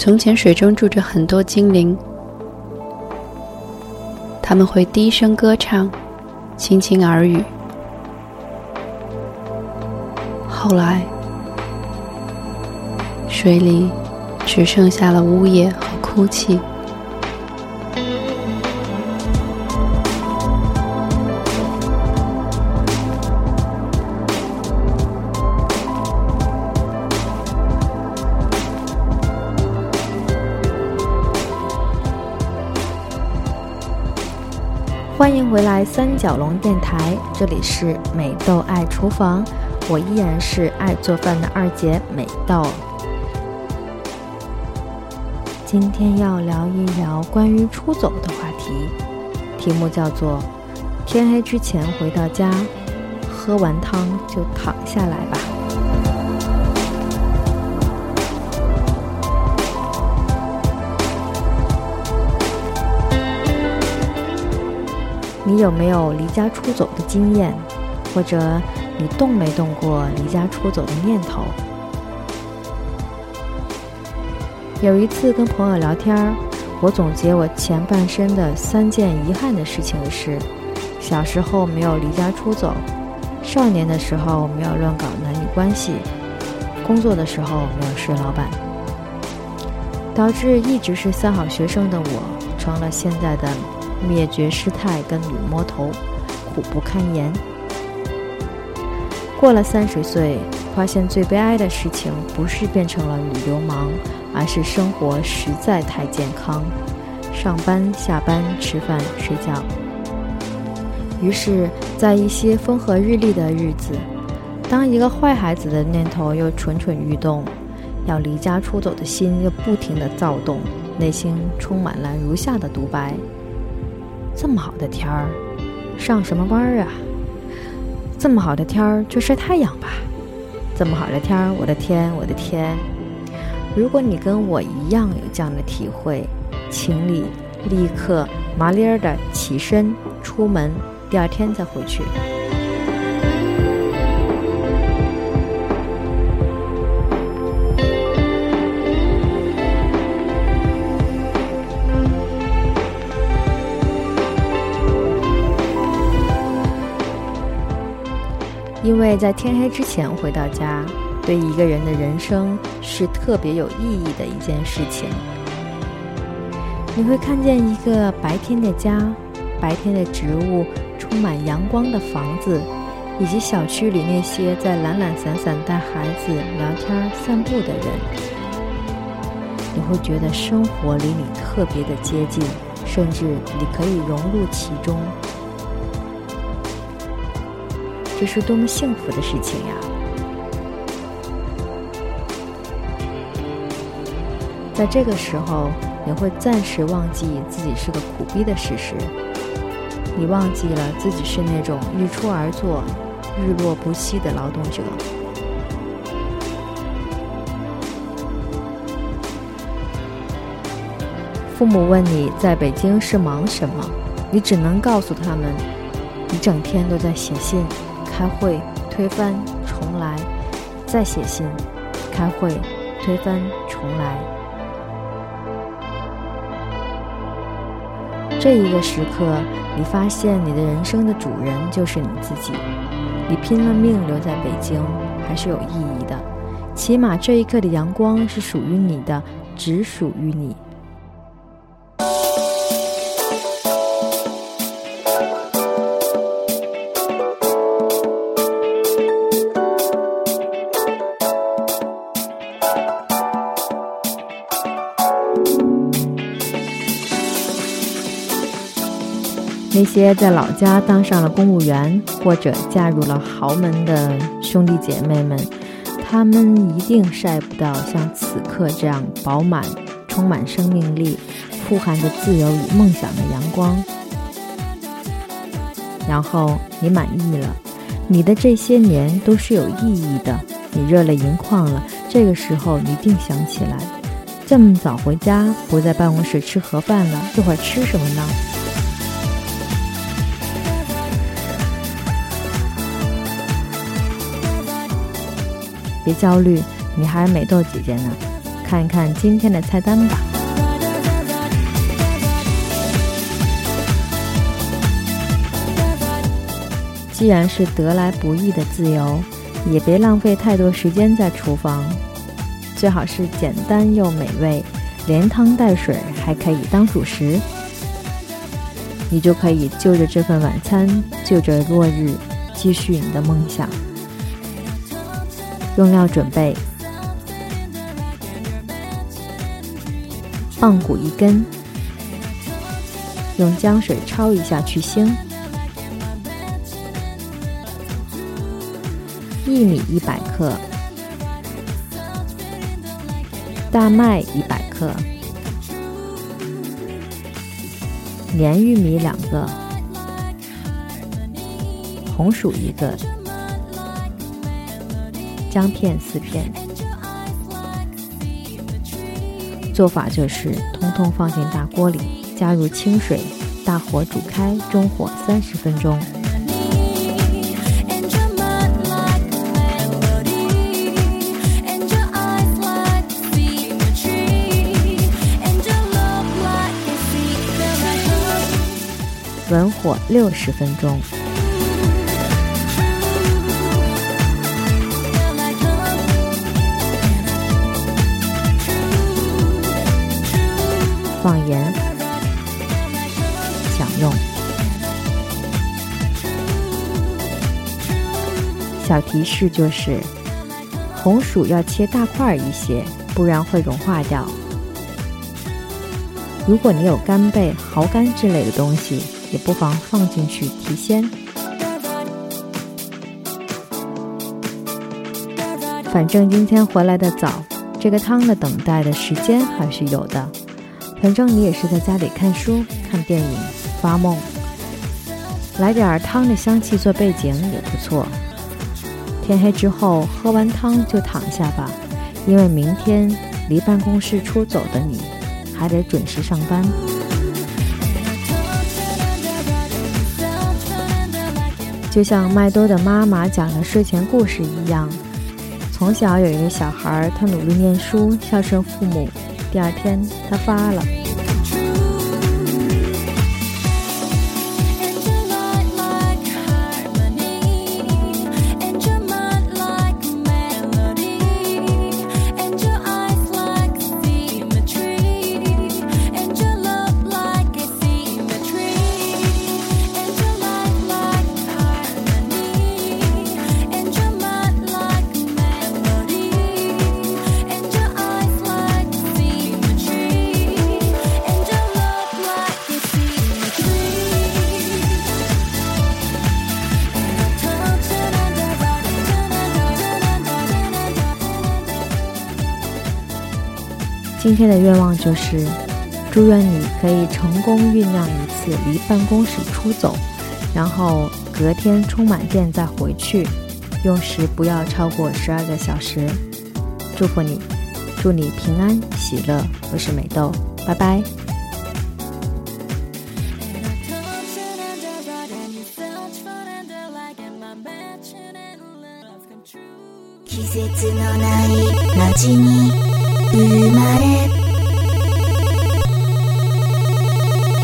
从前水中住着很多精灵，他们会低声歌唱，轻轻耳语。后来，水里只剩下了呜咽和哭泣。回来，三角龙电台，这里是美豆爱厨房，我依然是爱做饭的二姐美豆。今天要聊一聊关于出走的话题，题目叫做“天黑之前回到家，喝完汤就躺下来吧”。你有没有离家出走的经验，或者你动没动过离家出走的念头？有一次跟朋友聊天，我总结我前半生的三件遗憾的事情是：小时候没有离家出走，少年的时候没有乱搞男女关系，工作的时候没有睡老板，导致一直是三好学生的我成了现在的。灭绝师太跟女魔头，苦不堪言。过了三十岁，发现最悲哀的事情不是变成了女流氓，而是生活实在太健康，上班下班吃饭睡觉。于是，在一些风和日丽的日子，当一个坏孩子的念头又蠢蠢欲动，要离家出走的心又不停地躁动，内心充满了如下的独白。这么好的天儿，上什么班儿啊？这么好的天儿，就晒太阳吧。这么好的天儿，我的天，我的天！如果你跟我一样有这样的体会，请你立刻麻利儿的起身出门，第二天再回去。因为在天黑之前回到家，对一个人的人生是特别有意义的一件事情。你会看见一个白天的家，白天的植物，充满阳光的房子，以及小区里那些在懒懒散散带孩子聊天散步的人。你会觉得生活离你特别的接近，甚至你可以融入其中。这是多么幸福的事情呀！在这个时候，你会暂时忘记自己是个苦逼的事实，你忘记了自己是那种日出而作、日落不息的劳动者。父母问你在北京是忙什么，你只能告诉他们，你整天都在写信。开会，推翻，重来，再写信，开会，推翻，重来。这一个时刻，你发现你的人生的主人就是你自己。你拼了命留在北京，还是有意义的。起码这一刻的阳光是属于你的，只属于你。那些在老家当上了公务员，或者嫁入了豪门的兄弟姐妹们，他们一定晒不到像此刻这样饱满、充满生命力、富含着自由与梦想的阳光。然后你满意了，你的这些年都是有意义的，你热泪盈眶了。这个时候，一定想起来，这么早回家，不在办公室吃盒饭了，这会儿吃什么呢？别焦虑，你还是美豆姐姐呢。看一看今天的菜单吧。既然是得来不易的自由，也别浪费太多时间在厨房，最好是简单又美味，连汤带水，还可以当主食。你就可以就着这份晚餐，就着落日，继续你的梦想。用料准备：棒骨一根，用姜水焯一下去腥。薏米一百克，大麦一百克，黏玉米两个，红薯一个，姜片四片。做法就是通通放进大锅里，加入清水，大火煮开，中火三十分钟。文火六十分钟，放盐，享用。小提示就是，红薯要切大块一些，不然会融化掉。如果你有干贝、蚝干之类的东西。也不妨放进去提鲜。反正今天回来的早，这个汤的等待的时间还是有的。反正你也是在家里看书、看电影、发梦，来点汤的香气做背景也不错。天黑之后喝完汤就躺下吧，因为明天离办公室出走的你，还得准时上班。就像麦多的妈妈讲的睡前故事一样，从小有一个小孩，他努力念书，孝顺父母。第二天，他发了。今天的愿望就是，祝愿你可以成功酝酿一次离办公室出走，然后隔天充满电再回去，用时不要超过十二个小时。祝福你，祝你平安喜乐。我是美豆，拜拜。生まれ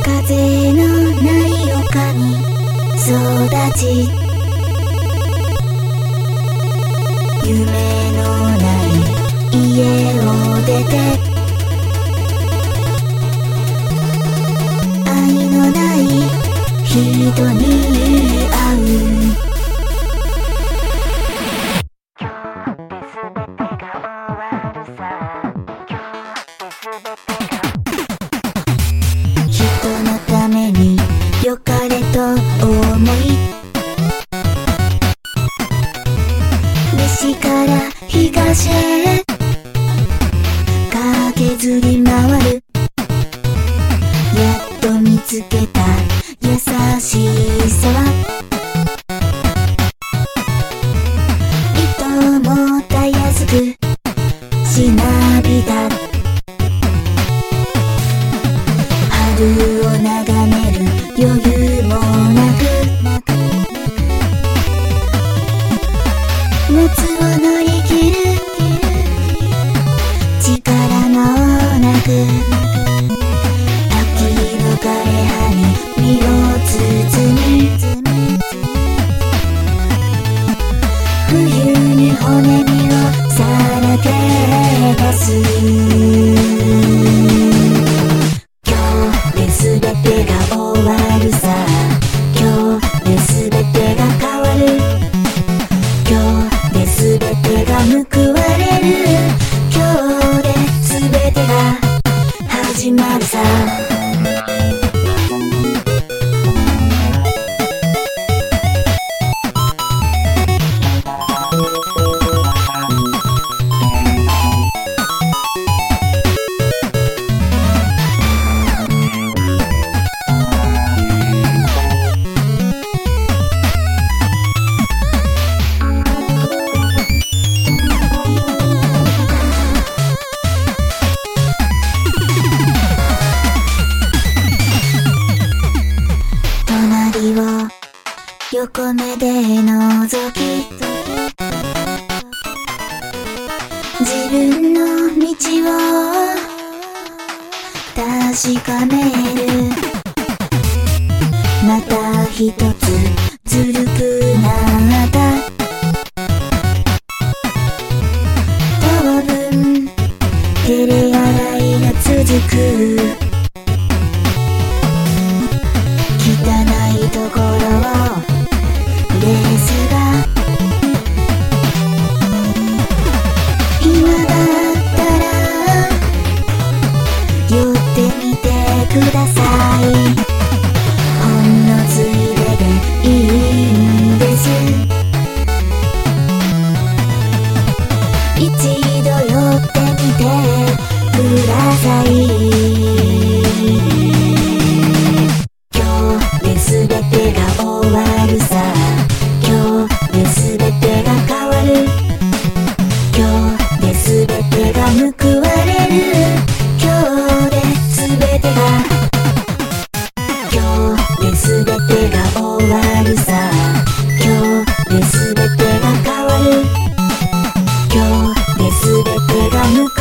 風のない丘に育ち夢のない家を出て愛のない人に確かめる。また一つずるくなった。Now you